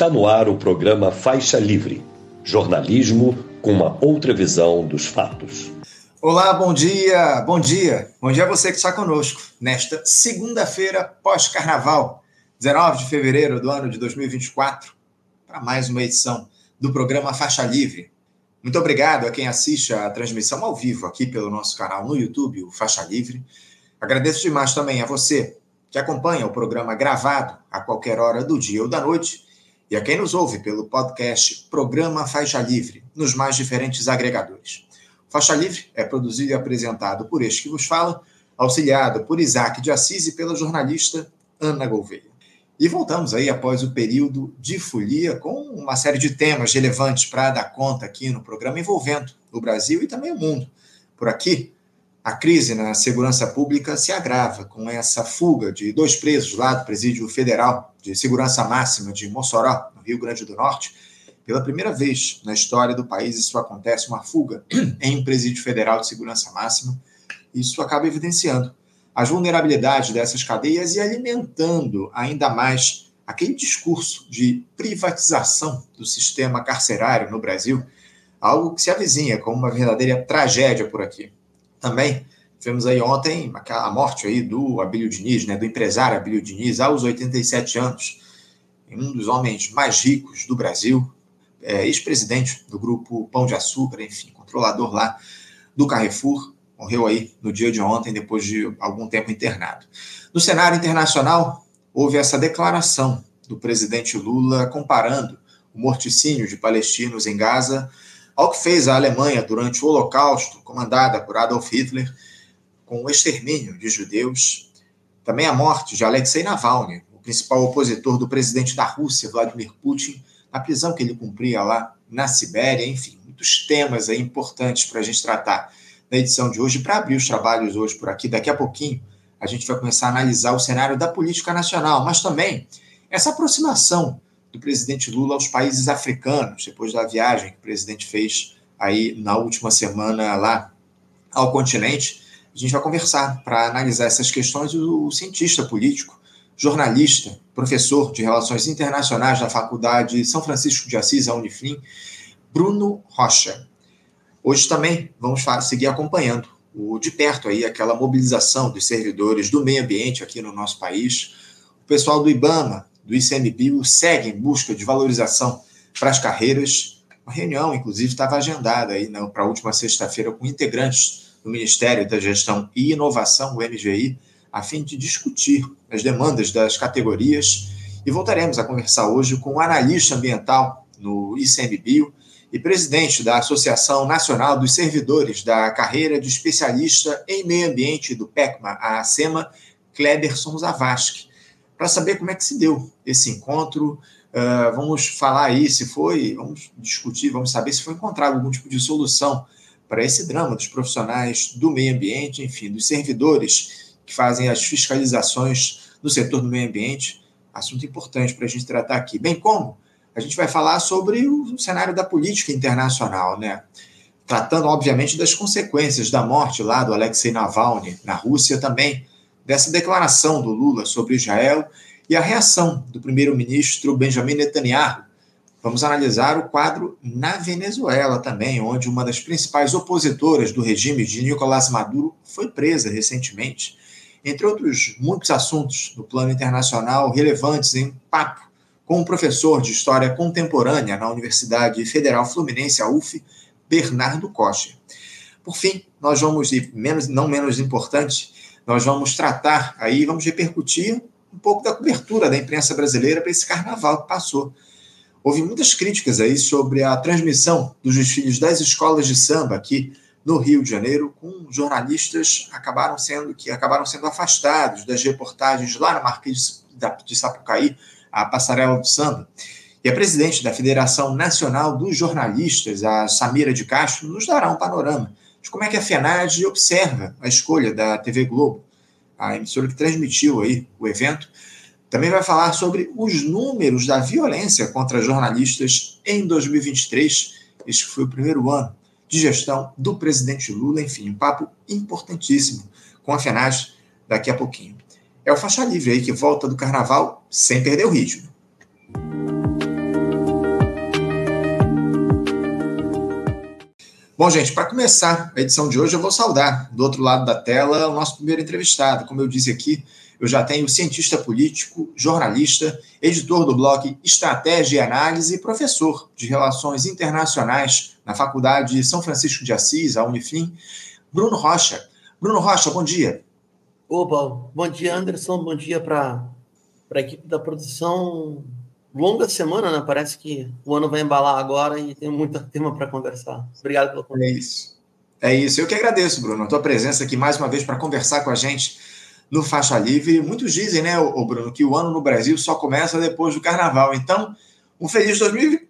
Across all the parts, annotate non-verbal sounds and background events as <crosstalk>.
Está no ar o programa Faixa Livre jornalismo com uma outra visão dos fatos. Olá, bom dia, bom dia. Bom dia a você que está conosco nesta segunda-feira pós-carnaval, 19 de fevereiro do ano de 2024, para mais uma edição do programa Faixa Livre. Muito obrigado a quem assiste a transmissão ao vivo aqui pelo nosso canal no YouTube, o Faixa Livre. Agradeço demais também a você que acompanha o programa gravado a qualquer hora do dia ou da noite e a quem nos ouve pelo podcast Programa Faixa Livre, nos mais diferentes agregadores. Faixa Livre é produzido e apresentado por este que vos fala, auxiliado por Isaac de Assis e pela jornalista Ana Gouveia. E voltamos aí após o período de folia com uma série de temas relevantes para dar conta aqui no programa envolvendo o Brasil e também o mundo. Por aqui, a crise na segurança pública se agrava com essa fuga de dois presos lá do Presídio Federal de Segurança Máxima de Mossoró, no Rio Grande do Norte. Pela primeira vez na história do país, isso acontece, uma fuga <clears throat> em um presídio federal de segurança máxima. Isso acaba evidenciando as vulnerabilidades dessas cadeias e alimentando ainda mais aquele discurso de privatização do sistema carcerário no Brasil, algo que se avizinha como uma verdadeira tragédia por aqui. Também tivemos aí ontem a morte aí do Abílio Diniz, né, do empresário Abílio Diniz, aos 87 anos, um dos homens mais ricos do Brasil, é, ex-presidente do grupo Pão de Açúcar, enfim, controlador lá do Carrefour, morreu aí no dia de ontem, depois de algum tempo internado. No cenário internacional, houve essa declaração do presidente Lula comparando o morticínio de palestinos em Gaza ao que fez a Alemanha durante o Holocausto, comandada por Adolf Hitler, com o extermínio de judeus, também a morte de Alexei Navalny, o principal opositor do presidente da Rússia, Vladimir Putin, na prisão que ele cumpria lá na Sibéria, enfim, muitos temas aí importantes para a gente tratar na edição de hoje. Para abrir os trabalhos hoje por aqui, daqui a pouquinho, a gente vai começar a analisar o cenário da política nacional, mas também essa aproximação do presidente Lula aos países africanos, depois da viagem que o presidente fez aí na última semana lá ao continente. A gente vai conversar para analisar essas questões o cientista político, jornalista, professor de Relações Internacionais da Faculdade São Francisco de Assis, a Unifrim, Bruno Rocha. Hoje também vamos seguir acompanhando o, de perto aí aquela mobilização dos servidores do meio ambiente aqui no nosso país. O pessoal do IBAMA do ICMBio segue em busca de valorização para as carreiras. Uma reunião, inclusive, estava agendada aí né, para a última sexta-feira com integrantes do Ministério da Gestão e Inovação, o MGI, a fim de discutir as demandas das categorias. E voltaremos a conversar hoje com o analista ambiental no ICMBio e presidente da Associação Nacional dos Servidores da Carreira de Especialista em Meio Ambiente do PECMA, a ACEMA, Kleberson Zavascki para saber como é que se deu esse encontro. Uh, vamos falar aí se foi, vamos discutir, vamos saber se foi encontrado algum tipo de solução para esse drama dos profissionais do meio ambiente, enfim, dos servidores que fazem as fiscalizações no setor do meio ambiente. Assunto importante para a gente tratar aqui. Bem como a gente vai falar sobre o cenário da política internacional, né? Tratando, obviamente, das consequências da morte lá do Alexei Navalny na Rússia também, dessa declaração do Lula sobre Israel e a reação do primeiro-ministro Benjamin Netanyahu. Vamos analisar o quadro na Venezuela também, onde uma das principais opositoras do regime de Nicolás Maduro foi presa recentemente. Entre outros muitos assuntos no plano internacional relevantes em papo com um professor de História Contemporânea na Universidade Federal Fluminense, a UF, Bernardo Costa. Por fim, nós vamos, e menos, não menos importante, nós vamos tratar aí, vamos repercutir um pouco da cobertura da imprensa brasileira para esse carnaval que passou. Houve muitas críticas aí sobre a transmissão dos desfiles das escolas de samba aqui no Rio de Janeiro, com jornalistas acabaram sendo que acabaram sendo afastados das reportagens lá na Marquês de Sapucaí, a passarela do samba. E a presidente da Federação Nacional dos Jornalistas, a Samira de Castro, nos dará um panorama de como é que a FENAD observa a escolha da TV Globo, a emissora que transmitiu aí o evento. Também vai falar sobre os números da violência contra jornalistas em 2023. Este foi o primeiro ano de gestão do presidente Lula. Enfim, um papo importantíssimo com a FENAS daqui a pouquinho. É o Faixa Livre aí que volta do carnaval sem perder o ritmo. Bom, gente, para começar a edição de hoje, eu vou saudar do outro lado da tela o nosso primeiro entrevistado. Como eu disse aqui, eu já tenho cientista político, jornalista, editor do blog Estratégia e Análise e professor de Relações Internacionais na Faculdade de São Francisco de Assis, a Unifim, Bruno Rocha. Bruno Rocha, bom dia. Opa, bom dia, Anderson. Bom dia para a equipe da produção longa semana, né? Parece que o ano vai embalar agora e tem muito <laughs> tema para conversar. Obrigado pelo convite. É isso. É isso. Eu que agradeço, Bruno, a tua presença aqui mais uma vez para conversar com a gente no Faixa Livre. Muitos dizem, né, o Bruno, que o ano no Brasil só começa depois do Carnaval. Então, um feliz, 2000,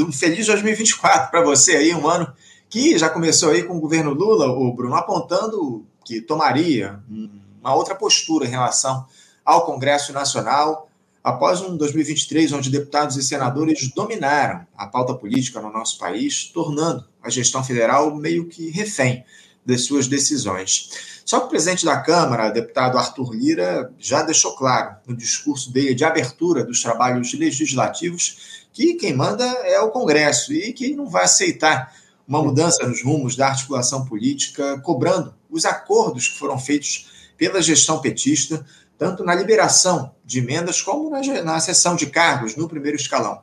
um feliz 2024 para você aí, um ano que já começou aí com o governo Lula, o Bruno, apontando que tomaria uma outra postura em relação ao Congresso Nacional, Após um 2023 onde deputados e senadores dominaram a pauta política no nosso país, tornando a gestão federal meio que refém das suas decisões. Só que o presidente da Câmara, deputado Arthur Lira, já deixou claro no discurso dele de abertura dos trabalhos legislativos que quem manda é o Congresso e que não vai aceitar uma mudança nos rumos da articulação política, cobrando os acordos que foram feitos pela gestão petista tanto na liberação de emendas como na, na cessão de cargos no primeiro escalão.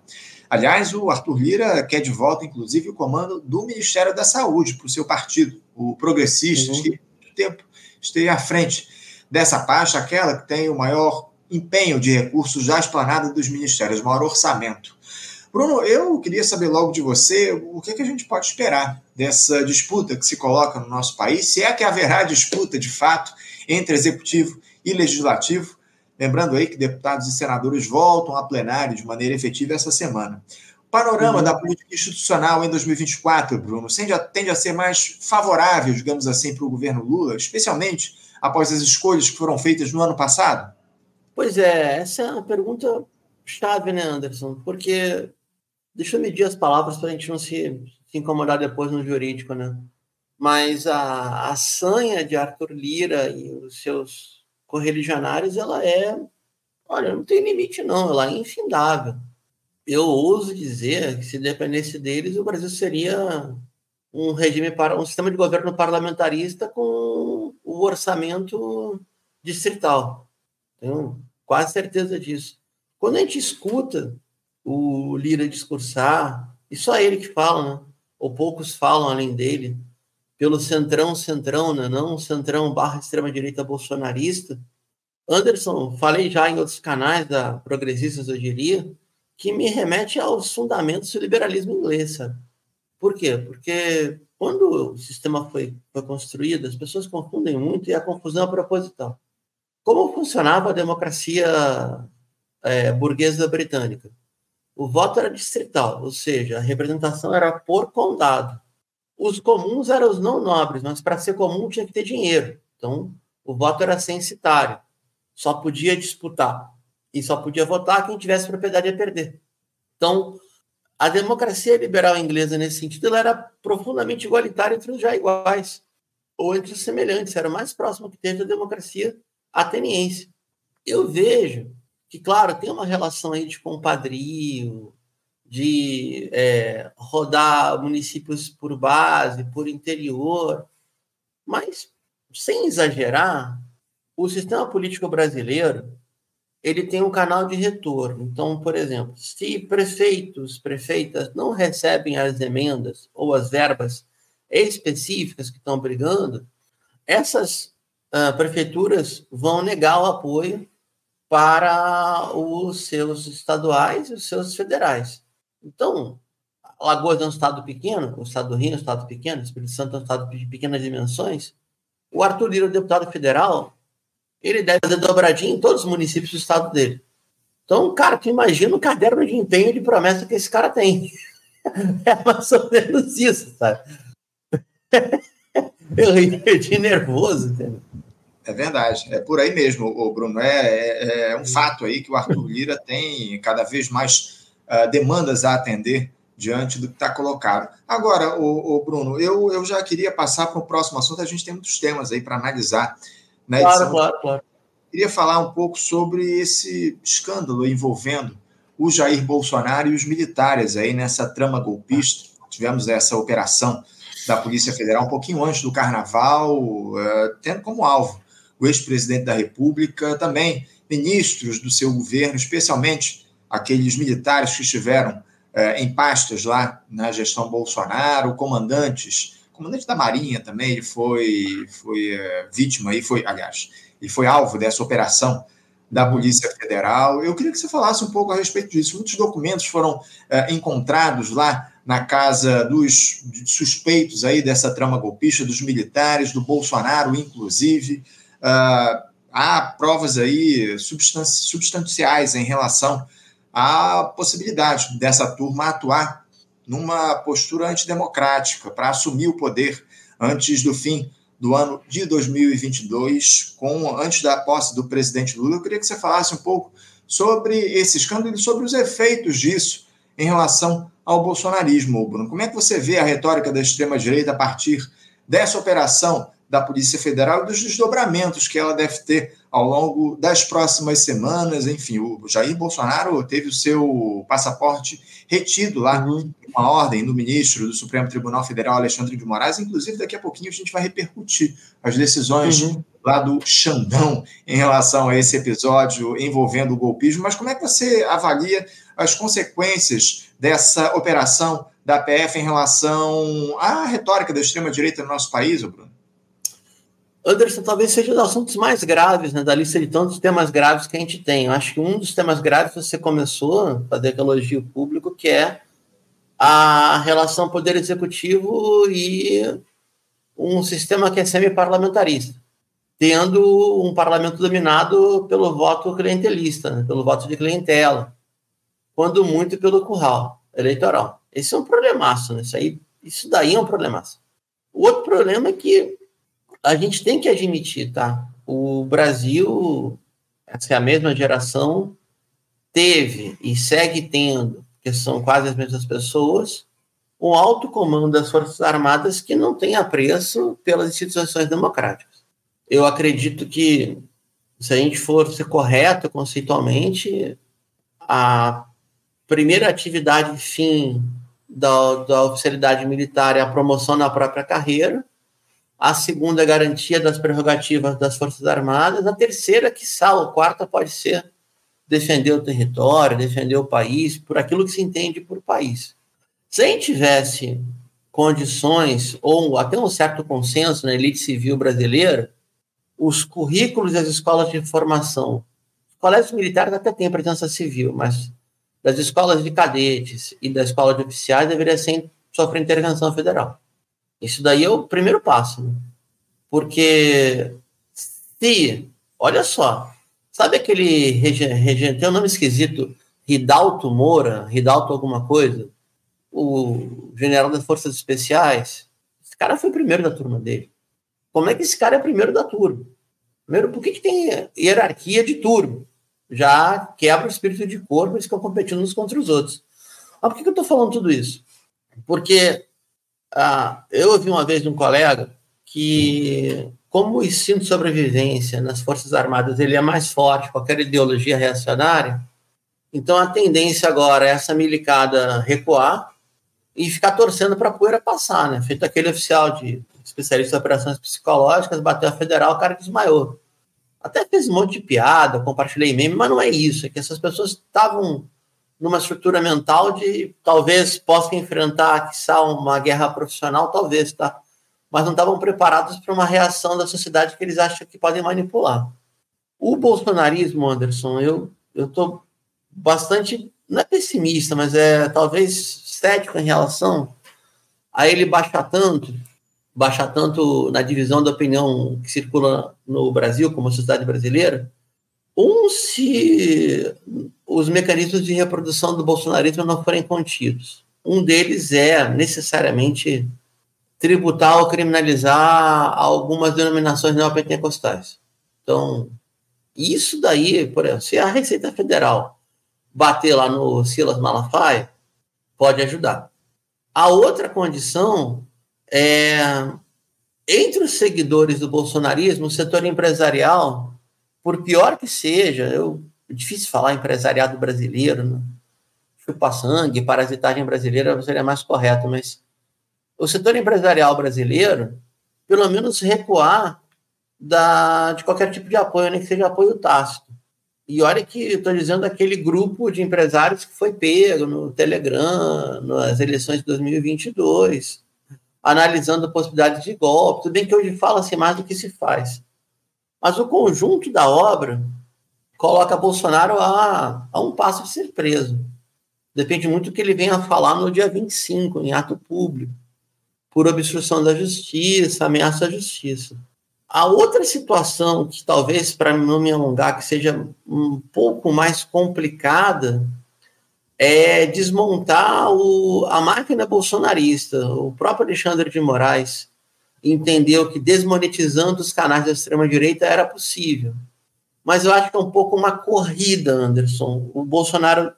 Aliás, o Arthur Lira quer de volta, inclusive, o comando do Ministério da Saúde para o seu partido, o Progressistas, uhum. que muito tempo esteve à frente dessa pasta, aquela que tem o maior empenho de recursos já esplanada dos ministérios, maior orçamento. Bruno, eu queria saber logo de você o que, que a gente pode esperar dessa disputa que se coloca no nosso país, se é que haverá disputa de fato entre executivo e legislativo. Lembrando aí que deputados e senadores voltam a plenário de maneira efetiva essa semana. Panorama uhum. da política institucional em 2024, Bruno, tende a, tende a ser mais favorável, digamos assim, para o governo Lula, especialmente após as escolhas que foram feitas no ano passado? Pois é, essa é uma pergunta chave, né, Anderson? Porque deixa eu medir as palavras para a gente não se, se incomodar depois no jurídico, né? Mas a, a sanha de Arthur Lira e os seus correligionários, ela é, olha, não tem limite não, ela é infindável. Eu ouso dizer que se dependesse deles, o Brasil seria um regime para um sistema de governo parlamentarista com o orçamento distrital. Tenho quase certeza disso. Quando a gente escuta o Lira discursar, e só ele que fala, né? ou poucos falam além dele, pelo centrão, centrão, né? não centrão barra extrema-direita bolsonarista. Anderson, falei já em outros canais da Progressistas, eu diria, que me remete aos fundamentos do liberalismo inglês, sabe? Por quê? Porque quando o sistema foi, foi construído, as pessoas confundem muito e a confusão é proposital. Como funcionava a democracia é, burguesa britânica? O voto era distrital, ou seja, a representação era por condado os comuns eram os não nobres, mas para ser comum tinha que ter dinheiro. Então, o voto era censitário. Só podia disputar e só podia votar quem tivesse propriedade a perder. Então, a democracia liberal inglesa, nesse sentido, ela era profundamente igualitária entre os já iguais, ou entre os semelhantes, era o mais próximo que teve da democracia ateniense. Eu vejo que, claro, tem uma relação aí de compadrio, de é, rodar municípios por base, por interior, mas sem exagerar, o sistema político brasileiro ele tem um canal de retorno. Então, por exemplo, se prefeitos, prefeitas não recebem as emendas ou as verbas específicas que estão brigando, essas uh, prefeituras vão negar o apoio para os seus estaduais e os seus federais. Então, Alagoas é um estado pequeno, o estado do Rio é um estado pequeno, o Espírito Santo é um estado de pequenas dimensões. O Arthur Lira, o deputado federal, ele deve fazer dobradinha em todos os municípios do estado dele. Então, cara, tu imagina o caderno de empenho de promessa que esse cara tem. <laughs> É mais ou menos isso, sabe? <laughs> Eu ri de nervoso, entendeu? É verdade, é por aí mesmo, Bruno. É, é, é um fato aí que o Arthur Lira tem cada vez mais uh, demandas a atender diante do que está colocado. Agora, o, Bruno, eu, eu já queria passar para o próximo assunto, a gente tem muitos temas aí para analisar na edição. Claro, claro, claro. Queria falar um pouco sobre esse escândalo envolvendo o Jair Bolsonaro e os militares aí nessa trama golpista. Tivemos essa operação da Polícia Federal, um pouquinho antes do Carnaval, uh, tendo como alvo o ex-presidente da República, também ministros do seu governo, especialmente aqueles militares que estiveram uh, em pastas lá na gestão Bolsonaro, comandantes, comandante da Marinha também, ele foi, foi uh, vítima, e foi, aliás, ele foi alvo dessa operação da Polícia Federal. Eu queria que você falasse um pouco a respeito disso. Muitos documentos foram encontrados lá na casa dos suspeitos aí dessa trama golpista, dos militares, do Bolsonaro, inclusive. Uh, há provas aí substanci substanciais em relação à possibilidade dessa turma atuar numa postura antidemocrática para assumir o poder antes do fim do ano de 2022, com antes da posse do presidente Lula. Eu queria que você falasse um pouco sobre esse escândalo e sobre os efeitos disso em relação ao bolsonarismo, Bruno. Como é que você vê a retórica da extrema-direita a partir dessa operação da Polícia Federal e dos desdobramentos que ela deve ter ao longo das próximas semanas? Enfim, o Jair Bolsonaro teve o seu passaporte retido lá, uhum. uma ordem do ministro do Supremo Tribunal Federal, Alexandre de Moraes. Inclusive, daqui a pouquinho a gente vai repercutir as decisões uhum. lá do Xandão em relação a esse episódio envolvendo o golpismo. Mas como é que você avalia as consequências dessa operação da PF em relação à retórica da extrema-direita no nosso país, Bruno? Anderson, talvez seja um dos assuntos mais graves né, da lista de tantos temas graves que a gente tem. Eu acho que um dos temas graves você começou a fazer elogio público, que é a relação poder executivo e um sistema que é semi-parlamentarista, tendo um parlamento dominado pelo voto clientelista, né, pelo voto de clientela quando muito pelo curral eleitoral. Esse é um problemaço, né? Isso, aí, isso daí é um problemaço. O outro problema é que a gente tem que admitir, tá? O Brasil, essa é a mesma geração, teve e segue tendo, que são quase as mesmas pessoas, um alto comando das Forças Armadas que não tem apreço pelas instituições democráticas. Eu acredito que, se a gente for ser correto conceitualmente, a primeira atividade fim da, da oficialidade militar é a promoção na própria carreira, a segunda, garantia das prerrogativas das Forças Armadas, a terceira, que sal, a quarta pode ser defender o território, defender o país, por aquilo que se entende por país. Se a gente tivesse condições, ou até um certo consenso na elite civil brasileira, os currículos das escolas de formação, os colégios militares até têm presença civil, mas das escolas de cadetes e da escola de oficiais deveria sofrer intervenção federal. Isso daí é o primeiro passo. Né? Porque se, olha só, sabe aquele regente, tem um nome esquisito, Ridalto Moura, Ridalto alguma coisa, o general das Forças Especiais, esse cara foi o primeiro da turma dele. Como é que esse cara é primeiro da turma? Primeiro, por que, que tem hierarquia de turma? já quebra o espírito de corpo, eles ficam competindo uns contra os outros. Mas por que, que eu estou falando tudo isso? Porque ah, eu ouvi uma vez de um colega que, como o ensino de sobrevivência nas Forças Armadas ele é mais forte, qualquer ideologia reacionária, então a tendência agora é essa milicada recuar e ficar torcendo para a poeira passar, né? Feito aquele oficial de especialista em operações psicológicas, bateu a federal, o cara desmaiou. Até fez um monte de piada, compartilhei meme, mas não é isso. É que essas pessoas estavam numa estrutura mental de talvez possam enfrentar, quiçá, uma guerra profissional, talvez, tá? Mas não estavam preparados para uma reação da sociedade que eles acham que podem manipular. O bolsonarismo, Anderson, eu eu estou bastante não é pessimista, mas é talvez cético em relação a ele baixar tanto baixar tanto na divisão da opinião que circula no Brasil, como a sociedade brasileira, um, se os mecanismos de reprodução do bolsonarismo não forem contidos. Um deles é necessariamente tributar ou criminalizar algumas denominações neopentecostais. Então, isso daí, por exemplo, se a Receita Federal bater lá no Silas Malafaia, pode ajudar. A outra condição é, entre os seguidores do bolsonarismo, o setor empresarial, por pior que seja, eu, é difícil falar empresariado brasileiro, né? chupa sangue, parasitagem brasileira seria mais correto, mas o setor empresarial brasileiro, pelo menos recuar da, de qualquer tipo de apoio, nem que seja apoio tácito. E olha que estou dizendo aquele grupo de empresários que foi pego no Telegram, nas eleições de 2022, analisando a possibilidade de golpe. Tudo bem que hoje fala-se mais do que se faz. Mas o conjunto da obra coloca Bolsonaro a, a um passo de ser preso. Depende muito do que ele venha falar no dia 25, em ato público, por obstrução da justiça, ameaça à justiça. A outra situação que talvez, para não me alongar, que seja um pouco mais complicada, é desmontar o, a máquina bolsonarista. O próprio Alexandre de Moraes entendeu que desmonetizando os canais da extrema-direita era possível. Mas eu acho que é um pouco uma corrida, Anderson. O Bolsonaro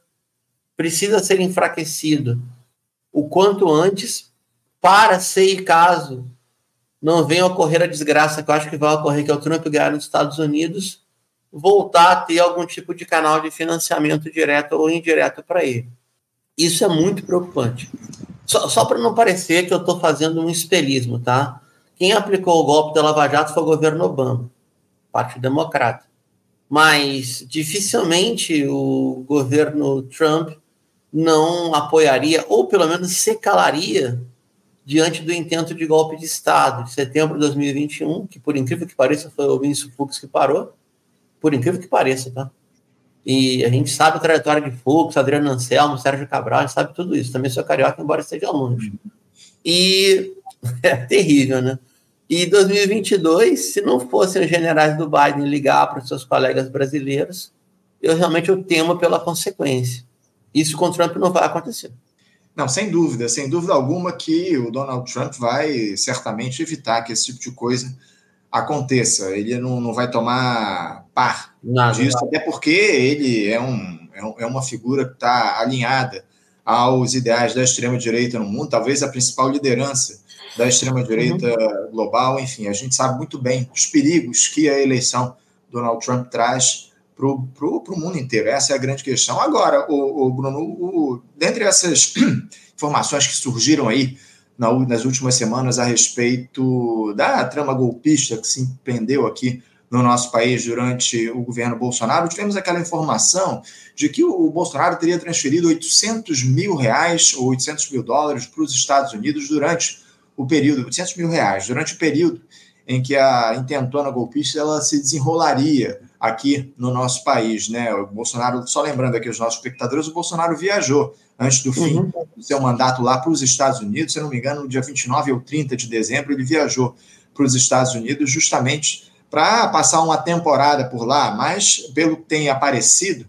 precisa ser enfraquecido o quanto antes para, se caso não venha ocorrer a desgraça que eu acho que vai ocorrer, que é o Trump ganhar nos Estados Unidos, voltar a ter algum tipo de canal de financiamento direto ou indireto para ele. Isso é muito preocupante. Só, só para não parecer que eu estou fazendo um espelhismo, tá? Quem aplicou o golpe da Lava Jato foi o governo Obama, Partido Democrata. Mas dificilmente o governo Trump não apoiaria, ou pelo menos se calaria diante do intento de golpe de Estado de setembro de 2021, que por incrível que pareça foi o Vinícius Fux que parou, por incrível que pareça, tá? E a gente sabe a trajetória de Fux, Adriano Anselmo, Sérgio Cabral, a gente sabe tudo isso. Também sou carioca, embora esteja longe. E <laughs> é terrível, né? E 2022, se não fossem os generais do Biden ligar para os seus colegas brasileiros, eu realmente eu temo pela consequência. Isso com Trump não vai acontecer. Não, sem dúvida, sem dúvida alguma que o Donald Trump vai certamente evitar que esse tipo de coisa aconteça. Ele não, não vai tomar par Nada, disso, até porque ele é, um, é, é uma figura que está alinhada aos ideais da extrema-direita no mundo, talvez a principal liderança da extrema-direita uhum. global. Enfim, a gente sabe muito bem os perigos que a eleição Donald Trump traz para o mundo inteiro. Essa é a grande questão. Agora, o, o Bruno, o, dentre essas <clears throat> informações que surgiram aí na, nas últimas semanas a respeito da trama golpista que se empreendeu aqui no nosso país durante o governo Bolsonaro, tivemos aquela informação de que o Bolsonaro teria transferido 800 mil reais ou 800 mil dólares para os Estados Unidos durante o período, 800 mil reais, durante o período em que a intentona golpista ela se desenrolaria aqui no nosso país, né? O Bolsonaro, só lembrando aqui os nossos espectadores, o Bolsonaro viajou antes do fim uhum. do seu mandato lá para os Estados Unidos, se não me engano, no dia 29 ou 30 de dezembro, ele viajou para os Estados Unidos justamente para passar uma temporada por lá, mas pelo que tem aparecido,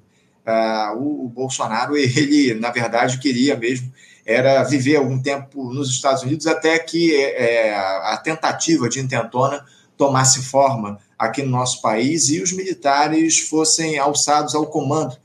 uh, o, o Bolsonaro, <laughs> ele, na verdade, queria mesmo era viver algum tempo nos Estados Unidos até que é, a tentativa de intentona tomasse forma aqui no nosso país e os militares fossem alçados ao comando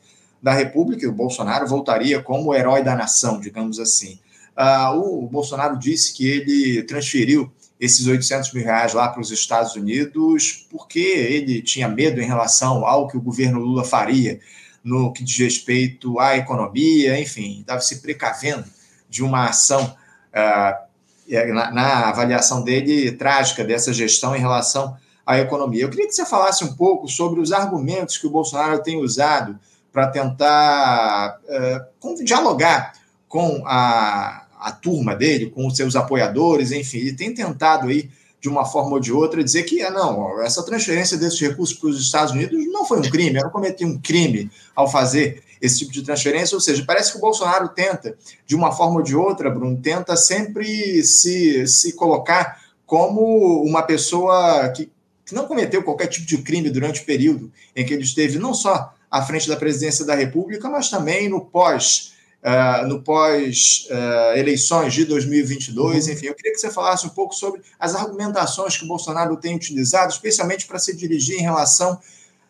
da República, e o Bolsonaro voltaria como herói da nação, digamos assim. Uh, o Bolsonaro disse que ele transferiu esses 800 mil reais lá para os Estados Unidos porque ele tinha medo em relação ao que o governo Lula faria no que diz respeito à economia, enfim, estava se precavendo de uma ação, uh, na, na avaliação dele, trágica dessa gestão em relação à economia. Eu queria que você falasse um pouco sobre os argumentos que o Bolsonaro tem usado para tentar uh, dialogar com a, a turma dele, com os seus apoiadores, enfim, ele tem tentado aí de uma forma ou de outra dizer que ah, não, essa transferência desses recursos para os Estados Unidos não foi um crime, eu não cometi um crime ao fazer esse tipo de transferência, ou seja, parece que o Bolsonaro tenta, de uma forma ou de outra, Bruno, tenta sempre se, se colocar como uma pessoa que, que não cometeu qualquer tipo de crime durante o período em que ele esteve não só à frente da presidência da República, mas também no pós Uh, no pós-eleições uh, de 2022. Uhum. Enfim, eu queria que você falasse um pouco sobre as argumentações que o Bolsonaro tem utilizado, especialmente para se dirigir em relação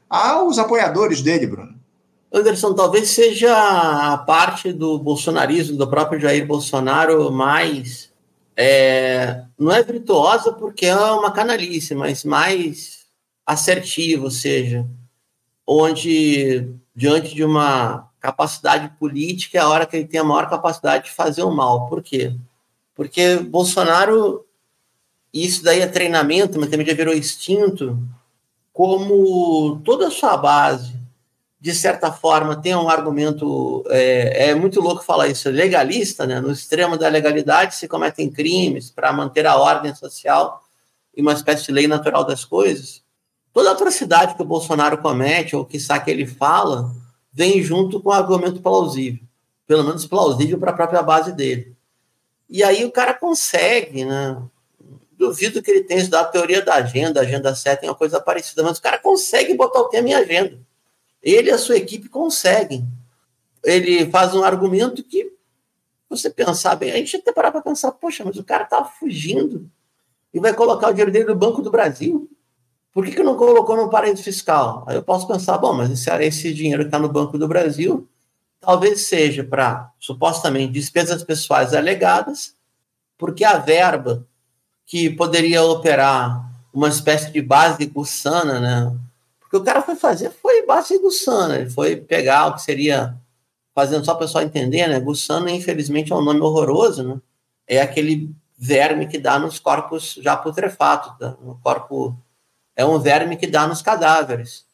aos apoiadores dele, Bruno. Anderson, talvez seja a parte do bolsonarismo, do próprio Jair Bolsonaro, mais. É, não é virtuosa porque é uma canalice, mas mais assertiva, ou seja, onde, diante de uma capacidade política, é a hora que ele tem a maior capacidade de fazer o mal. Por quê? Porque Bolsonaro, isso daí é treinamento, mas também já virou instinto, como toda a sua base, de certa forma, tem um argumento, é, é muito louco falar isso, legalista, né? no extremo da legalidade se cometem crimes para manter a ordem social e uma espécie de lei natural das coisas. Toda atrocidade que o Bolsonaro comete, ou que que ele fala, vem junto com um argumento plausível, pelo menos plausível para a própria base dele. E aí o cara consegue, né? Duvido que ele tenha estudado a teoria da agenda, agenda 7 tem uma coisa parecida, mas o cara consegue botar o tema em agenda. Ele e a sua equipe conseguem. Ele faz um argumento que você pensar bem, a gente até parar para pensar, poxa, mas o cara tá fugindo e vai colocar o dinheiro dele no Banco do Brasil. Por que, que não colocou no paraíso fiscal? Aí eu posso pensar, bom, mas esse, esse dinheiro que está no Banco do Brasil talvez seja para, supostamente, despesas pessoais alegadas, porque a verba que poderia operar uma espécie de base gussana, né? Porque o cara foi fazer foi base gussana, ele foi pegar o que seria, fazendo só o pessoal entender, né? Gussana, infelizmente, é um nome horroroso, né? É aquele verme que dá nos corpos já putrefatos, tá? no corpo é um verme que dá nos cadáveres.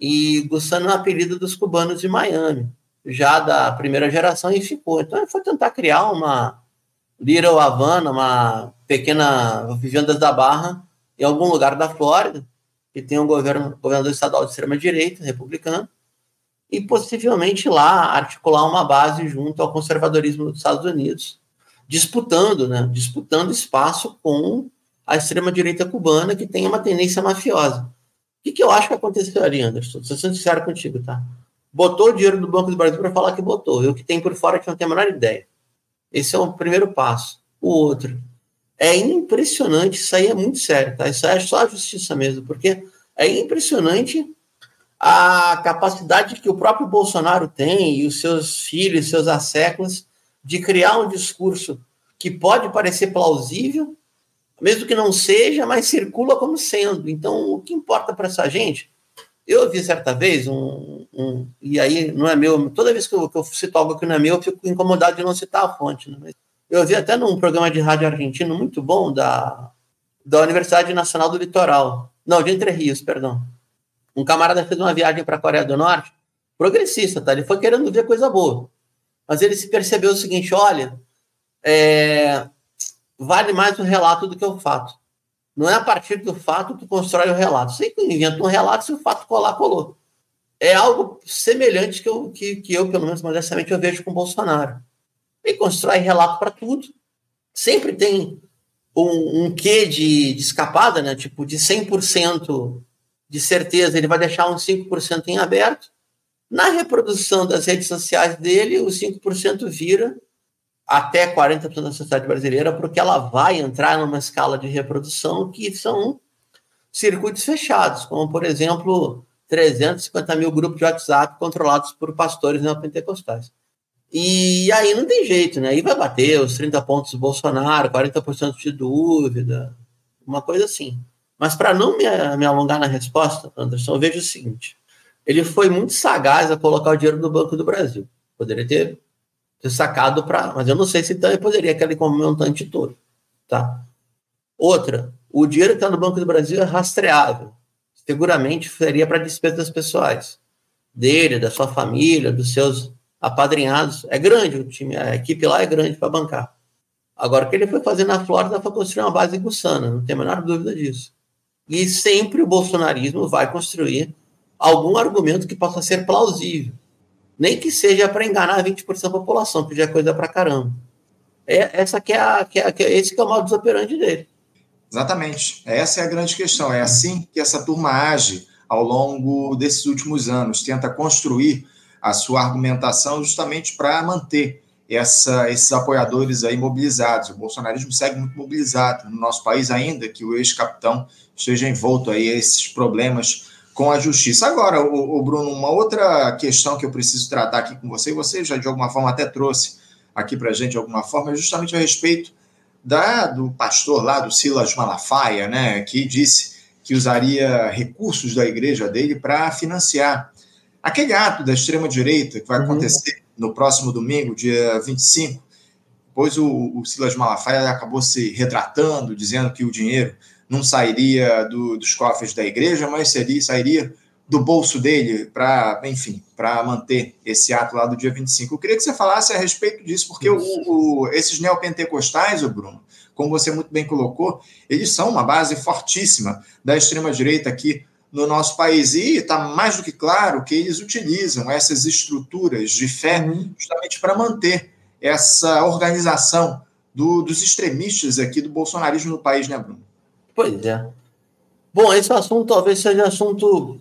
E Gussano é um apelido dos cubanos de Miami, já da primeira geração, e ficou. Então ele foi tentar criar uma Little Havana, uma pequena Vivendas da Barra, em algum lugar da Flórida, que tem um governo, governador estadual de extrema-direita, republicano, e possivelmente lá articular uma base junto ao conservadorismo dos Estados Unidos, disputando, né, disputando espaço com a extrema-direita cubana, que tem uma tendência mafiosa. O que, que eu acho que aconteceu ali, Anderson? Sou sincero contigo, tá? Botou o dinheiro do Banco do Brasil para falar que botou. Eu que tem por fora que não tenho a menor ideia. Esse é o primeiro passo. O outro. É impressionante, isso aí é muito sério, tá? Isso aí é só a justiça mesmo, porque é impressionante a capacidade que o próprio Bolsonaro tem e os seus filhos, seus asseclas, de criar um discurso que pode parecer plausível, mesmo que não seja, mas circula como sendo. Então, o que importa para essa gente? Eu vi certa vez um, um, e aí não é meu, toda vez que eu, que eu, cito algo que não é meu, eu fico incomodado de não citar a fonte. Né? Eu vi até num programa de rádio argentino muito bom da, da Universidade Nacional do Litoral, não, de Entre Rios, perdão. Um camarada fez uma viagem para a Coreia do Norte, progressista, tá? Ele foi querendo ver coisa boa, mas ele se percebeu o seguinte: olha, é, vale mais o relato do que o fato. Não é a partir do fato que tu constrói o relato. Você inventa um relato, se o fato colar, colou. É algo semelhante que eu, que, que eu pelo menos modestamente, eu vejo com o Bolsonaro. Ele constrói relato para tudo. Sempre tem um, um quê de, de escapada, né? Tipo, de 100% de certeza, ele vai deixar uns 5% em aberto. Na reprodução das redes sociais dele, os 5% vira até 40% da sociedade brasileira, porque ela vai entrar numa escala de reprodução que são circuitos fechados, como, por exemplo, 350 mil grupos de WhatsApp controlados por pastores neopentecostais. E aí não tem jeito, né? Aí vai bater os 30 pontos do Bolsonaro, 40% de dúvida, uma coisa assim. Mas para não me, me, alongar na resposta, Anderson, eu vejo o seguinte: ele foi muito sagaz a colocar o dinheiro no Banco do Brasil. Poderia ter ter sacado para. Mas eu não sei se também poderia aquele montante todo. Tá? Outra, o dinheiro que está no Banco do Brasil é rastreável. Seguramente seria para despesas pessoais dele, da sua família, dos seus apadrinhados. É grande o time, a equipe lá é grande para bancar. Agora, o que ele foi fazer na Flórida foi construir uma base gussana, não tem a menor dúvida disso. E sempre o bolsonarismo vai construir algum argumento que possa ser plausível nem que seja para enganar 20% da população, que já é coisa para caramba. É, essa que é, a, que é, que é, esse que é o modo operandi dele. Exatamente. Essa é a grande questão. É assim que essa turma age ao longo desses últimos anos, tenta construir a sua argumentação justamente para manter essa, esses apoiadores aí mobilizados. O bolsonarismo segue muito mobilizado no nosso país, ainda que o ex-capitão esteja envolto aí a esses problemas com a justiça. Agora, o, o, Bruno, uma outra questão que eu preciso tratar aqui com você, e você já de alguma forma até trouxe aqui para a gente de alguma forma, é justamente a respeito da, do pastor lá, do Silas Malafaia, né, que disse que usaria recursos da igreja dele para financiar aquele ato da extrema-direita que vai uhum. acontecer no próximo domingo, dia 25, Depois o, o Silas Malafaia acabou se retratando, dizendo que o dinheiro não sairia do, dos cofres da igreja, mas seria, sairia do bolso dele para, enfim, para manter esse ato lá do dia 25. Eu queria que você falasse a respeito disso, porque o, o, esses neopentecostais, o Bruno, como você muito bem colocou, eles são uma base fortíssima da extrema-direita aqui no nosso país. E está mais do que claro que eles utilizam essas estruturas de fé uhum. justamente para manter essa organização do, dos extremistas aqui do bolsonarismo no país, né, Bruno? Pois é. Bom, esse assunto talvez seja assunto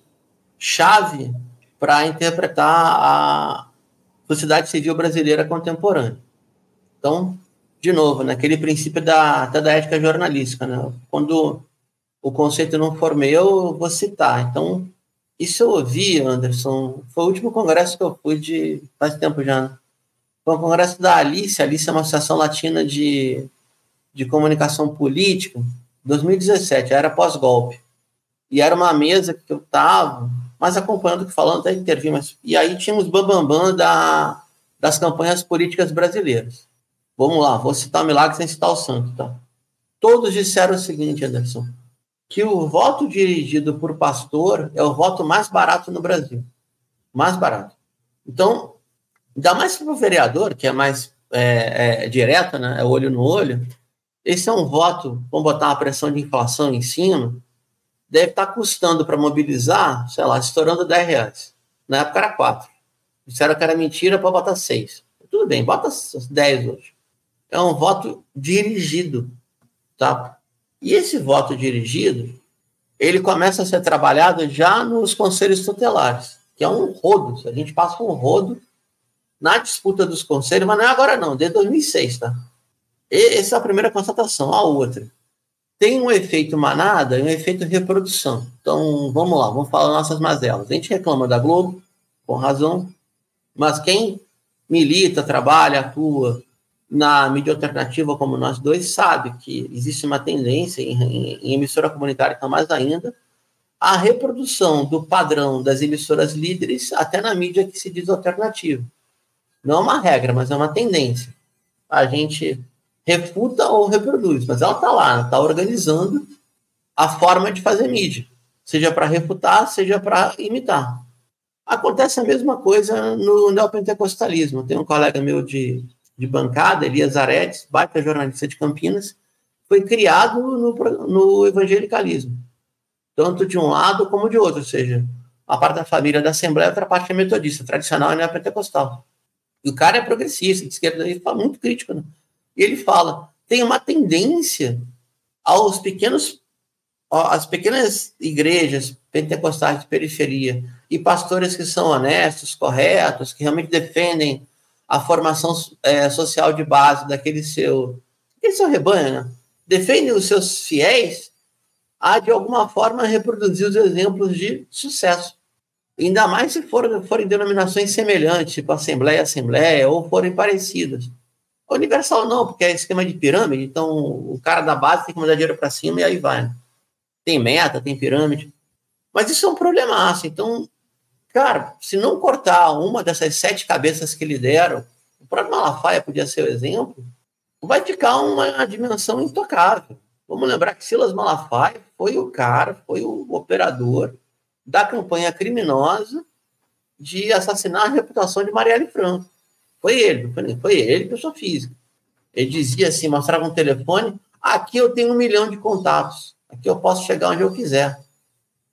chave para interpretar a sociedade civil brasileira contemporânea. Então, de novo, naquele princípio da, da ética jornalística, né? Quando o conceito não for meu, eu vou citar. Então, isso eu ouvi, Anderson, foi o último congresso que eu fui de faz tempo já, né? Foi o congresso da Alice, a Alice é uma associação latina de, de comunicação política, 2017, era pós-golpe. E era uma mesa que eu estava, mas acompanhando, falando, até intervir, mas... E aí tínhamos bambambam da, das campanhas políticas brasileiras. Vamos lá, vou citar o milagre sem citar o santo, tá? Todos disseram o seguinte, Anderson, que o voto dirigido por pastor é o voto mais barato no Brasil. Mais barato. Então, ainda mais para o vereador, que é mais é, é, direta, né? É olho no olho, esse é um voto, vamos botar uma pressão de inflação em cima, deve estar tá custando para mobilizar, sei lá, estourando 10 reais. Na época era 4. Disseram que era mentira para botar 6. Tudo bem, bota 10 hoje é um voto dirigido, tá? E esse voto dirigido, ele começa a ser trabalhado já nos conselhos tutelares, que é um rodo. A gente passa um rodo na disputa dos conselhos, mas não é agora não, desde 2006, tá? E essa é a primeira constatação. A outra, tem um efeito manada e um efeito reprodução. Então, vamos lá, vamos falar nossas mazelas. A gente reclama da Globo, com razão, mas quem milita, trabalha, atua na mídia alternativa como nós dois sabe que existe uma tendência em, em, em emissora comunitária, então mais ainda, a reprodução do padrão das emissoras líderes até na mídia que se diz alternativa. Não é uma regra, mas é uma tendência. A gente refuta ou reproduz, mas ela está lá, está organizando a forma de fazer mídia, seja para refutar, seja para imitar. Acontece a mesma coisa no neopentecostalismo. Tem um colega meu de de bancada, Elias Aredes, baita jornalista de Campinas, foi criado no, no evangelicalismo, tanto de um lado como de outro, ou seja, a parte da família da Assembleia, outra parte é metodista, tradicional e neopentecostal. E o cara é progressista, de esquerda, ele fala muito crítico, né? E ele fala, tem uma tendência aos pequenos, às pequenas igrejas pentecostais de periferia e pastores que são honestos, corretos, que realmente defendem a formação é, social de base daquele seu, aquele seu rebanho, né? defende os seus fiéis a, de alguma forma, reproduzir os exemplos de sucesso. Ainda mais se for, forem denominações semelhantes, tipo Assembleia, Assembleia, ou forem parecidas. Universal não, porque é esquema de pirâmide, então o cara da base tem que mandar dinheiro para cima e aí vai. Né? Tem meta, tem pirâmide. Mas isso é um problemaço. Então, Cara, se não cortar uma dessas sete cabeças que lhe deram, o próprio Malafaia podia ser o exemplo, vai ficar uma dimensão intocável. Vamos lembrar que Silas Malafaia foi o cara, foi o operador da campanha criminosa de assassinar a reputação de Marielle Franco. Foi ele, foi ele, pessoa física. Ele dizia assim, mostrava um telefone, aqui eu tenho um milhão de contatos, aqui eu posso chegar onde eu quiser,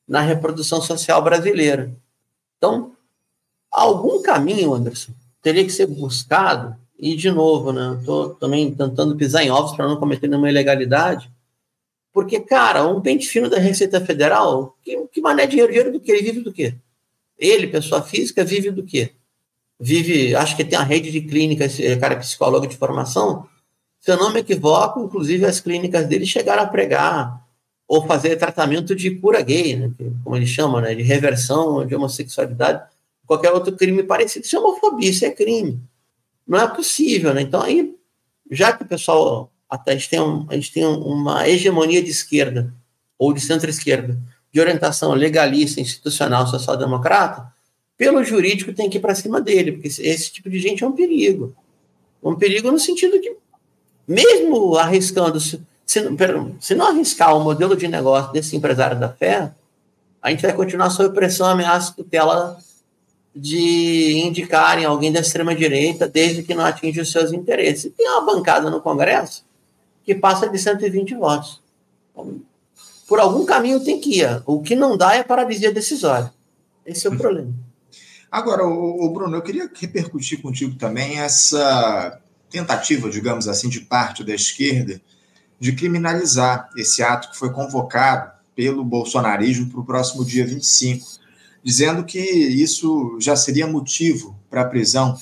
na reprodução social brasileira. Então, algum caminho, Anderson, teria que ser buscado, e de novo, né, estou também tentando pisar em ovos para não cometer nenhuma ilegalidade, porque, cara, um pente fino da Receita Federal, que, que mané dinheiro, dinheiro do que? Ele vive do quê? Ele, pessoa física, vive do quê? Vive, acho que tem a rede de clínicas, cara é psicólogo de formação, se eu não me equivoco, inclusive as clínicas dele chegaram a pregar ou fazer tratamento de cura gay, né, como eles chamam, né, de reversão de homossexualidade, qualquer outro crime parecido. Isso é homofobia, isso é crime. Não é possível, né? Então, aí, já que o pessoal, até a gente tem, um, a gente tem uma hegemonia de esquerda, ou de centro-esquerda, de orientação legalista, institucional, social-democrata, pelo jurídico tem que ir para cima dele, porque esse, esse tipo de gente é um perigo. Um perigo no sentido de mesmo arriscando, se, se, não arriscar o modelo de negócio desse empresário da fé, a gente vai continuar sob pressão, ameaça, tutela de indicarem alguém da extrema-direita, desde que não atinja os seus interesses. Tem uma bancada no Congresso que passa de 120 votos. Por algum caminho tem que ir. O que não dá é paralisia decisória. Esse é o problema. Agora, o, Bruno, eu queria repercutir contigo também essa tentativa, digamos assim, de parte da esquerda de criminalizar esse ato que foi convocado pelo bolsonarismo para o próximo dia 25, dizendo que isso já seria motivo para a prisão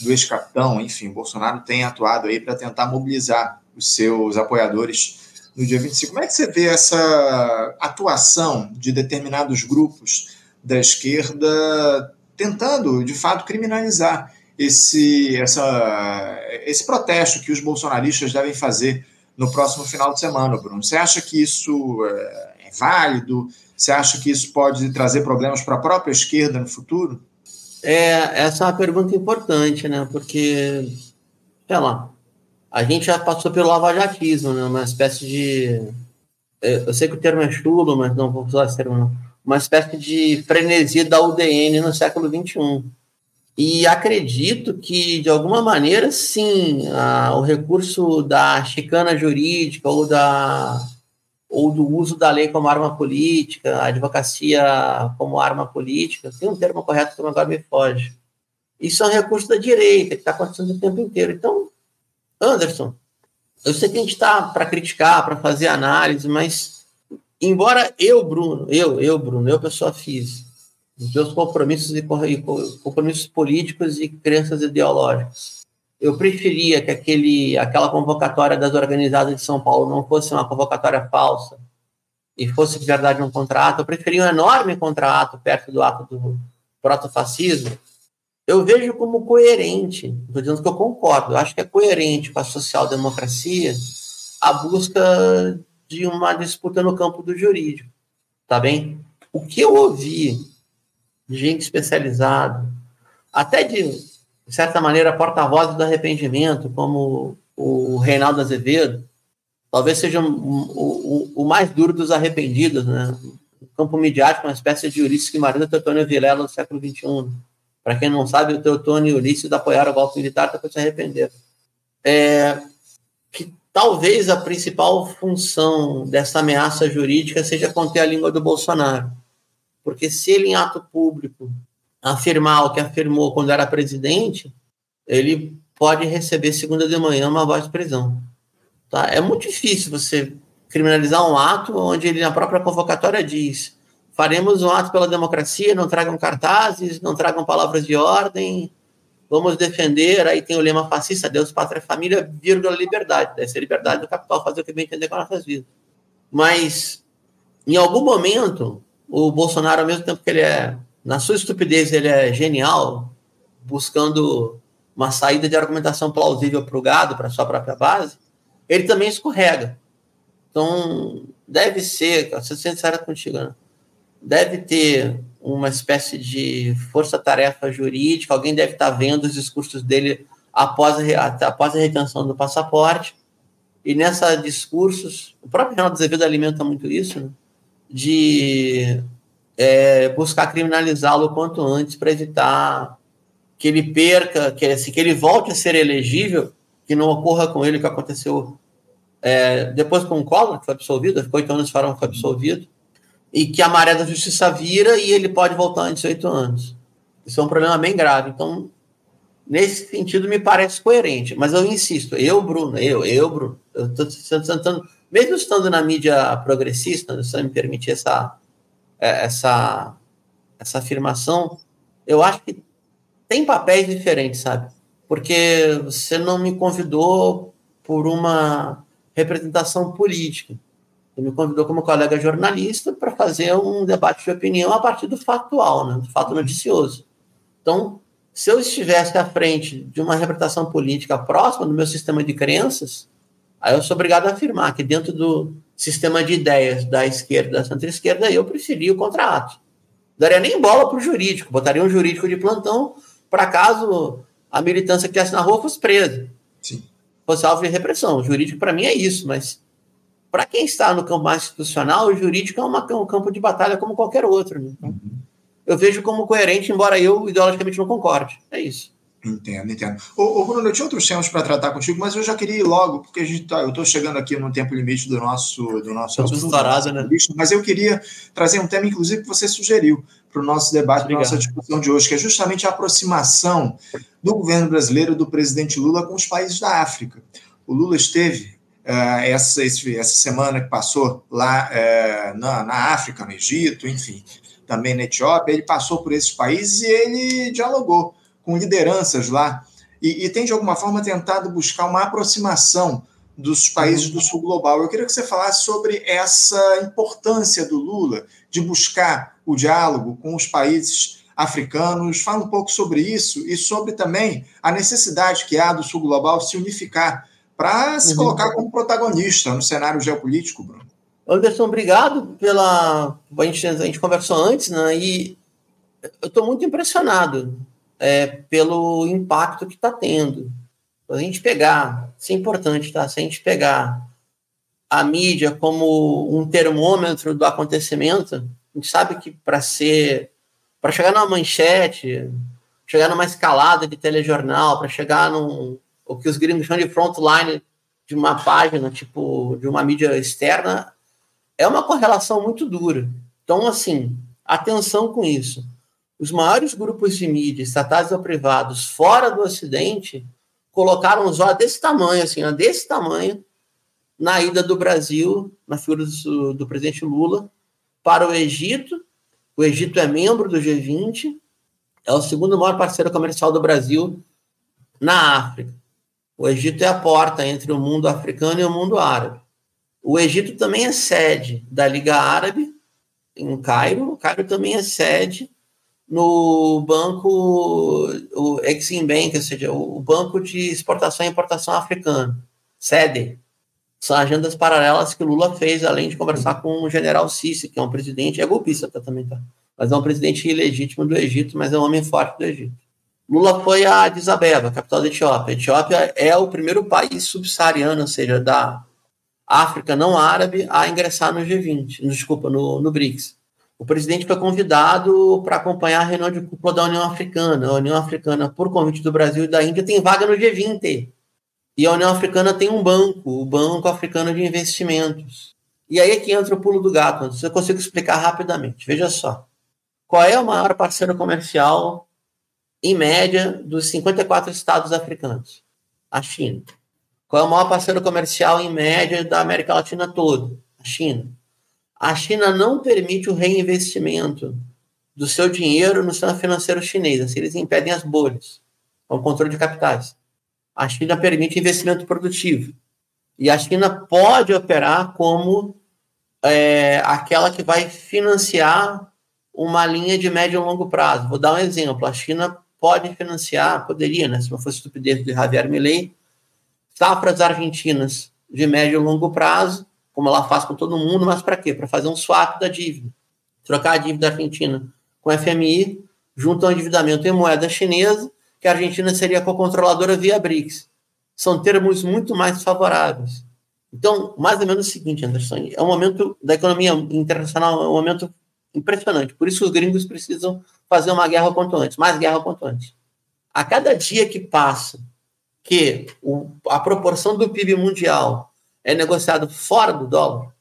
do ex-capitão. Enfim, Bolsonaro tem atuado aí para tentar mobilizar os seus apoiadores no dia 25. Como é que você vê essa atuação de determinados grupos da esquerda tentando, de fato, criminalizar esse, essa, esse protesto que os bolsonaristas devem fazer no próximo final de semana, Bruno? Você acha que isso é, é válido? Você acha que isso pode trazer problemas para a própria esquerda no futuro? É, essa é uma pergunta importante, né? Porque, sei lá, a gente já passou pelo lavajatismo, né? Uma espécie de. Eu sei que o termo é chulo, mas não vou usar esse termo, não. Uma espécie de frenesia da UDN no século XXI. E acredito que, de alguma maneira, sim, a, o recurso da chicana jurídica ou, da, ou do uso da lei como arma política, a advocacia como arma política, tem um termo correto que agora me foge. Isso é um recurso da direita, que está acontecendo o tempo inteiro. Então, Anderson, eu sei que a gente está para criticar, para fazer análise, mas embora eu, Bruno, eu, eu, Bruno, eu, pessoa física, os meus compromissos e compromissos políticos e crenças ideológicas, eu preferia que aquele, aquela convocatória das organizadas de São Paulo não fosse uma convocatória falsa e fosse de verdade um contrato. Eu preferia um enorme contrato perto do ato do protofascismo eu vejo como coerente, estou dizendo que eu concordo, eu acho que é coerente com a social-democracia a busca de uma disputa no campo do jurídico, tá bem? O que eu ouvi de gente especializada, até de, de certa maneira, porta-voz do arrependimento, como o Reinaldo Azevedo, talvez seja o, o, o mais duro dos arrependidos, né? No campo midiático, uma espécie de Ulisses Guimarães e Teotônio Vilela no século XXI para quem não sabe, o Teotônio e Ulisses apoiaram o golpe militar, depois se arrependeram. É, que talvez a principal função dessa ameaça jurídica seja conter a língua do Bolsonaro. Porque se ele, em ato público, afirmar o que afirmou quando era presidente, ele pode receber segunda de manhã uma voz de prisão. Tá? É muito difícil você criminalizar um ato onde ele, na própria convocatória, diz faremos um ato pela democracia, não tragam cartazes, não tragam palavras de ordem, vamos defender, aí tem o lema fascista, Deus, pátria, família, vírgula, liberdade, deve ser liberdade do capital, fazer o que bem entender com nossas vidas. Mas, em algum momento, o Bolsonaro, ao mesmo tempo que ele é, na sua estupidez, ele é genial, buscando uma saída de argumentação plausível para o gado, para sua própria base, ele também escorrega. Então, deve ser, ser sincero contigo, né? deve ter uma espécie de força-tarefa jurídica, alguém deve estar vendo os discursos dele após a, após a retenção do passaporte, e nessa discursos, o próprio Renato Azevedo alimenta muito isso, né? De é, buscar criminalizá-lo quanto antes para evitar que ele perca, que, assim, que ele volte a ser elegível, que não ocorra com ele o que aconteceu é, depois com o Collor, que foi absolvido, ficou oito anos fora, foi absolvido, e que a maré da justiça vira e ele pode voltar em 18 anos. Isso é um problema bem grave. Então, nesse sentido, me parece coerente. Mas eu insisto, eu, Bruno, eu, eu, Bruno, eu estou tentando, mesmo estando na mídia progressista, se me permitir essa, é, essa, essa afirmação, eu acho que tem papéis diferentes, sabe? Porque você não me convidou por uma representação política. Ele me convidou como colega jornalista para fazer um debate de opinião a partir do factual, né, do fato noticioso. Então, se eu estivesse à frente de uma representação política próxima do meu sistema de crenças, aí eu sou obrigado a afirmar que dentro do sistema de ideias da esquerda da centro-esquerda, eu preferia o contrato. Daria nem bola para o jurídico, botaria um jurídico de plantão para caso a militância que estivesse na rua fosse presa. Sim. fosse alvo de repressão. O jurídico, para mim, é isso, mas para quem está no campo mais institucional, o jurídico é uma, um campo de batalha como qualquer outro. Né? Uhum. eu vejo como coerente, embora eu ideologicamente não concorde. É isso. Entendo, entendo. Ô, ô, Bruno, eu tinha outros temas para tratar contigo, mas eu já queria ir logo, porque a gente tá, eu estou chegando aqui no tempo limite do nosso do nosso assunto, estourado, né? Mas eu queria trazer um tema, inclusive, que você sugeriu para o nosso debate, para a nossa discussão de hoje, que é justamente a aproximação do governo brasileiro do presidente Lula com os países da África. O Lula esteve uh, essa, essa semana que passou lá uh, na, na África, no Egito, enfim, também na Etiópia, ele passou por esses países e ele dialogou com lideranças lá, e, e tem de alguma forma tentado buscar uma aproximação dos países do sul global. Eu queria que você falasse sobre essa importância do Lula de buscar o diálogo com os países africanos. Fala um pouco sobre isso e sobre também a necessidade que há do sul global se unificar para se uhum. colocar como protagonista no cenário geopolítico, Bruno. Anderson, obrigado pela. A gente, a gente conversou antes, né? E eu estou muito impressionado é, pelo impacto que está tendo. Se a gente pegar, isso é importante, tá? Se a gente pegar a mídia como um termômetro do acontecimento, a gente sabe que para ser, para chegar numa manchete, chegar numa escalada de telejornal, para chegar num, o que os gringos chamam de frontline de uma página, tipo, de uma mídia externa, é uma correlação muito dura. Então, assim, atenção com isso os maiores grupos de mídia, estatais ou privados, fora do Ocidente, colocaram os olhos desse tamanho, assim, desse tamanho, na ida do Brasil, na figura do, do presidente Lula, para o Egito. O Egito é membro do G20, é o segundo maior parceiro comercial do Brasil na África. O Egito é a porta entre o mundo africano e o mundo árabe. O Egito também é sede da Liga Árabe, em Cairo. O Cairo também é sede no banco, o Exim Bank, ou seja, o banco de exportação e importação africano, SEDE. São agendas paralelas que Lula fez, além de conversar com o general Sisi, que é um presidente, é golpista também, tá? Mas é um presidente ilegítimo do Egito, mas é um homem forte do Egito. Lula foi a Addis Abeba, capital da Etiópia. A Etiópia é o primeiro país subsaariano, ou seja, da África não árabe, a ingressar no G20, desculpa, no, no BRICS o presidente foi convidado para acompanhar a reunião de cúpula da União Africana. A União Africana, por convite do Brasil e da Índia, tem vaga no G20. E a União Africana tem um banco, o Banco Africano de Investimentos. E aí é que entra o pulo do gato. Eu consigo explicar rapidamente. Veja só. Qual é o maior parceiro comercial, em média, dos 54 estados africanos? A China. Qual é o maior parceiro comercial, em média, da América Latina toda? A China a China não permite o reinvestimento do seu dinheiro no sistema financeiro chinês. Assim, eles impedem as bolhas, o controle de capitais. A China permite investimento produtivo. E a China pode operar como é, aquela que vai financiar uma linha de médio e longo prazo. Vou dar um exemplo. A China pode financiar, poderia, né, se não fosse estupidez de Javier Milei, safras argentinas de médio e longo prazo, como ela faz com todo mundo, mas para quê? Para fazer um swap da dívida. Trocar a dívida argentina com a FMI, junto ao endividamento em moeda chinesa, que a Argentina seria co-controladora via BRICS. São termos muito mais favoráveis. Então, mais ou menos o seguinte, Anderson, é um momento da economia internacional, é um momento impressionante. Por isso os gringos precisam fazer uma guerra quanto antes, mais guerra quanto antes. A cada dia que passa que o, a proporção do PIB mundial é negociado fora do dólar,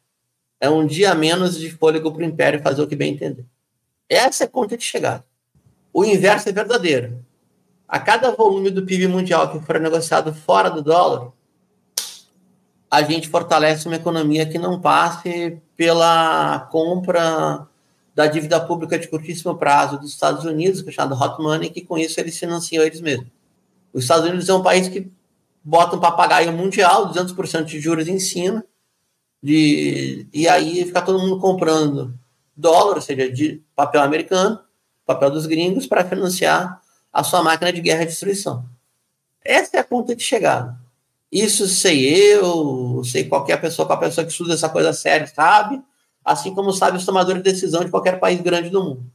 é um dia menos de fôlego para o império fazer o que bem entender. Essa é a conta de chegada. O inverso é verdadeiro. A cada volume do PIB mundial que for negociado fora do dólar, a gente fortalece uma economia que não passe pela compra da dívida pública de curtíssimo prazo dos Estados Unidos, que é chamado hot money, que com isso eles financiam eles mesmos. Os Estados Unidos é um país que bota um papagaio mundial, 200% de juros em cima, de, e aí fica todo mundo comprando dólar, ou seja, de papel americano, papel dos gringos, para financiar a sua máquina de guerra e destruição. Essa é a conta de chegada. Isso sei eu, sei qualquer pessoa, qualquer pessoa que estuda essa coisa séria sabe, assim como sabe os tomadores de decisão de qualquer país grande do mundo.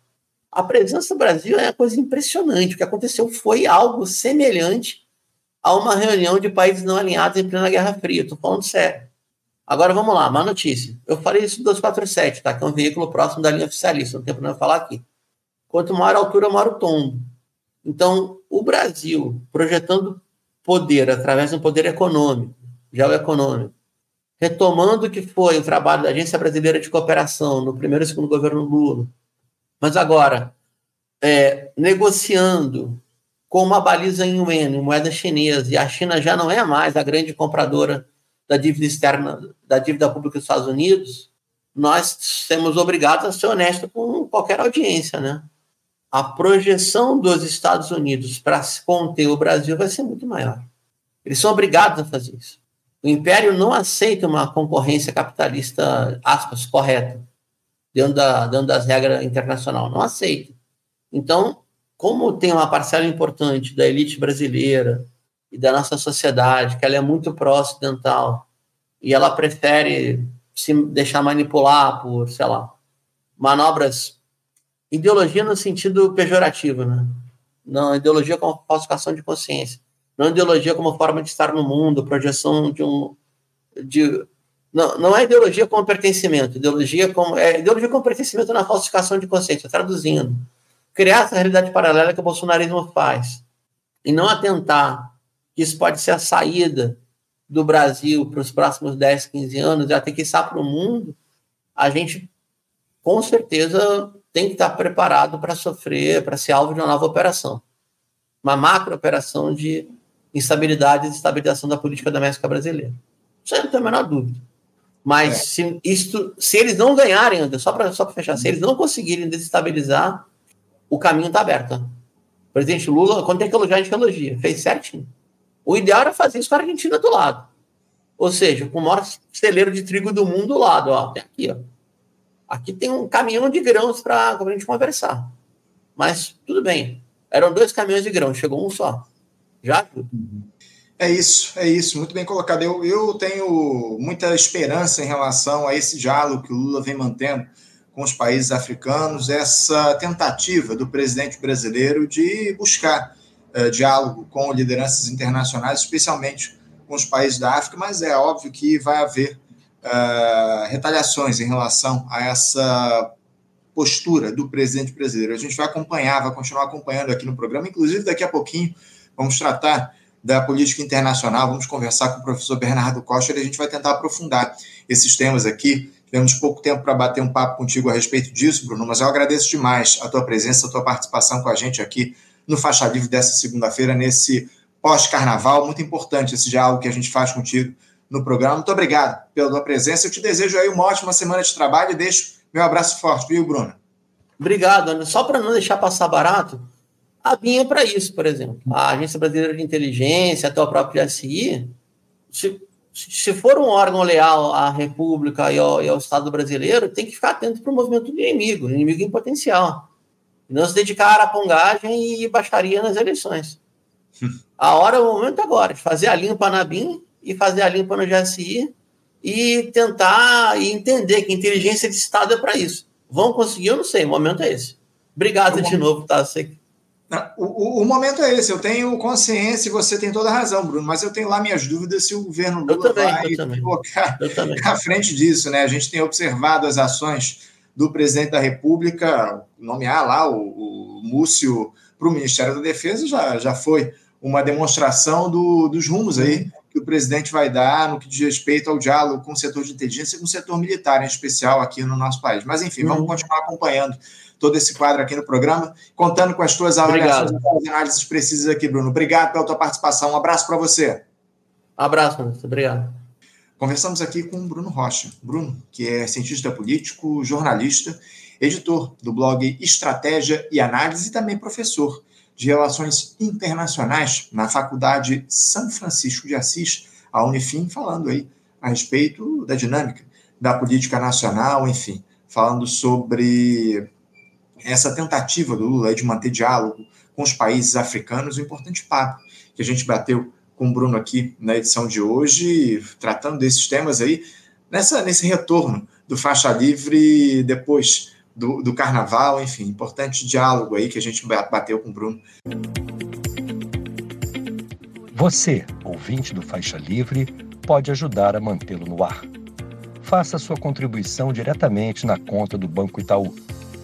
A presença do Brasil é uma coisa impressionante. O que aconteceu foi algo semelhante a uma reunião de países não alinhados em plena Guerra Fria. Estou falando sério. Agora vamos lá, má notícia. Eu falei isso no 247, tá? Que é um veículo próximo da linha oficialista, não tem problema falar aqui. Quanto maior a altura, maior o tombo. Então, o Brasil, projetando poder através de um poder econômico, geoeconômico, retomando o que foi o trabalho da Agência Brasileira de Cooperação no primeiro e segundo governo Lula, mas agora é, negociando com uma baliza em yuan, moeda chinesa, e a China já não é mais a grande compradora da dívida externa, da dívida pública dos Estados Unidos, nós somos obrigados a ser honestos com qualquer audiência, né? A projeção dos Estados Unidos para conter o Brasil vai ser muito maior. Eles são obrigados a fazer isso. O império não aceita uma concorrência capitalista, aspas, correta, dentro, da, dentro das regras internacionais. Não aceita. Então, como tem uma parcela importante da elite brasileira e da nossa sociedade, que ela é muito pró-ocidental, e ela prefere se deixar manipular por, sei lá, manobras, ideologia no sentido pejorativo, né? Não, ideologia como falsificação de consciência. Não ideologia como forma de estar no mundo, projeção de um. De, não, não é ideologia como pertencimento, ideologia como. É ideologia como pertencimento na falsificação de consciência, traduzindo. Criar essa realidade paralela que o bolsonarismo faz. E não atentar que isso pode ser a saída do Brasil para os próximos 10, 15 anos, já tem que estar para o mundo, a gente com certeza tem que estar preparado para sofrer, para ser alvo de uma nova operação. Uma macro operação de instabilidade e desestabilização da política doméstica brasileira. Isso aí não tem a menor dúvida. Mas é. se, isto, se eles não ganharem, só para só fechar, se eles não conseguirem desestabilizar, o caminho está aberto. O presidente Lula, quando tem que elogiar, a gente elogia. Fez certinho. O ideal era fazer isso com a Argentina do lado. Ou seja, com o maior celeiro de trigo do mundo do lado. Ó, tem aqui, ó. Aqui tem um caminhão de grãos para a gente conversar. Mas tudo bem. Eram dois caminhões de grãos, chegou um só. Já É isso, é isso, muito bem colocado. Eu, eu tenho muita esperança em relação a esse diálogo que o Lula vem mantendo com os países africanos, essa tentativa do presidente brasileiro de buscar uh, diálogo com lideranças internacionais, especialmente com os países da África, mas é óbvio que vai haver uh, retaliações em relação a essa postura do presidente brasileiro. A gente vai acompanhar, vai continuar acompanhando aqui no programa, inclusive daqui a pouquinho vamos tratar da política internacional, vamos conversar com o professor Bernardo Costa e a gente vai tentar aprofundar esses temas aqui. Temos pouco tempo para bater um papo contigo a respeito disso, Bruno, mas eu agradeço demais a tua presença, a tua participação com a gente aqui no Faixa Livre dessa segunda-feira, nesse pós-carnaval. Muito importante esse diálogo que a gente faz contigo no programa. Muito obrigado pela tua presença. Eu te desejo aí uma ótima semana de trabalho e deixo meu abraço forte, viu, Bruno? Obrigado, Ana. Só para não deixar passar barato, a BIM é para isso, por exemplo. A Agência Brasileira de Inteligência, até o próprio GSI, se, se for um órgão leal à República e ao, e ao Estado brasileiro, tem que ficar atento para o movimento do inimigo, inimigo em potencial. E não se dedicar à arapongagem e baixaria nas eleições. <laughs> A hora, o momento é agora, de fazer a limpa na BIM e fazer a limpa no GSI e tentar e entender que inteligência de Estado é para isso. Vão conseguir? Eu não sei, o momento é esse. Obrigado de novo, tá? Sei o, o, momento é esse, eu tenho consciência e você tem toda a razão, Bruno, mas eu tenho lá minhas dúvidas se o governo Lula também, vai colocar <laughs> à frente disso, né? A gente tem observado as ações do presidente da República, nomear lá o, o Múcio para o Ministério da Defesa já, já foi uma demonstração do, dos rumos aí que o presidente vai dar no que diz respeito ao diálogo com o setor de inteligência e com o setor militar, em especial aqui no nosso país. Mas, enfim, uhum. vamos continuar acompanhando todo esse quadro aqui no programa, contando com as tuas avaliações e análises precisas aqui, Bruno. Obrigado pela tua participação. Um abraço para você. abraço, Anderson. Obrigado. Conversamos aqui com o Bruno Rocha. Bruno, que é cientista político, jornalista, editor do blog Estratégia e Análise e também professor de Relações Internacionais na Faculdade São Francisco de Assis, a Unifim, falando aí a respeito da dinâmica da política nacional, enfim, falando sobre essa tentativa do Lula de manter diálogo com os países africanos, um importante papo que a gente bateu com o Bruno aqui na edição de hoje, tratando desses temas aí, nessa, nesse retorno do faixa livre depois do, do carnaval, enfim, importante diálogo aí que a gente bateu com o Bruno. Você, ouvinte do Faixa Livre, pode ajudar a mantê-lo no ar. Faça sua contribuição diretamente na conta do Banco Itaú,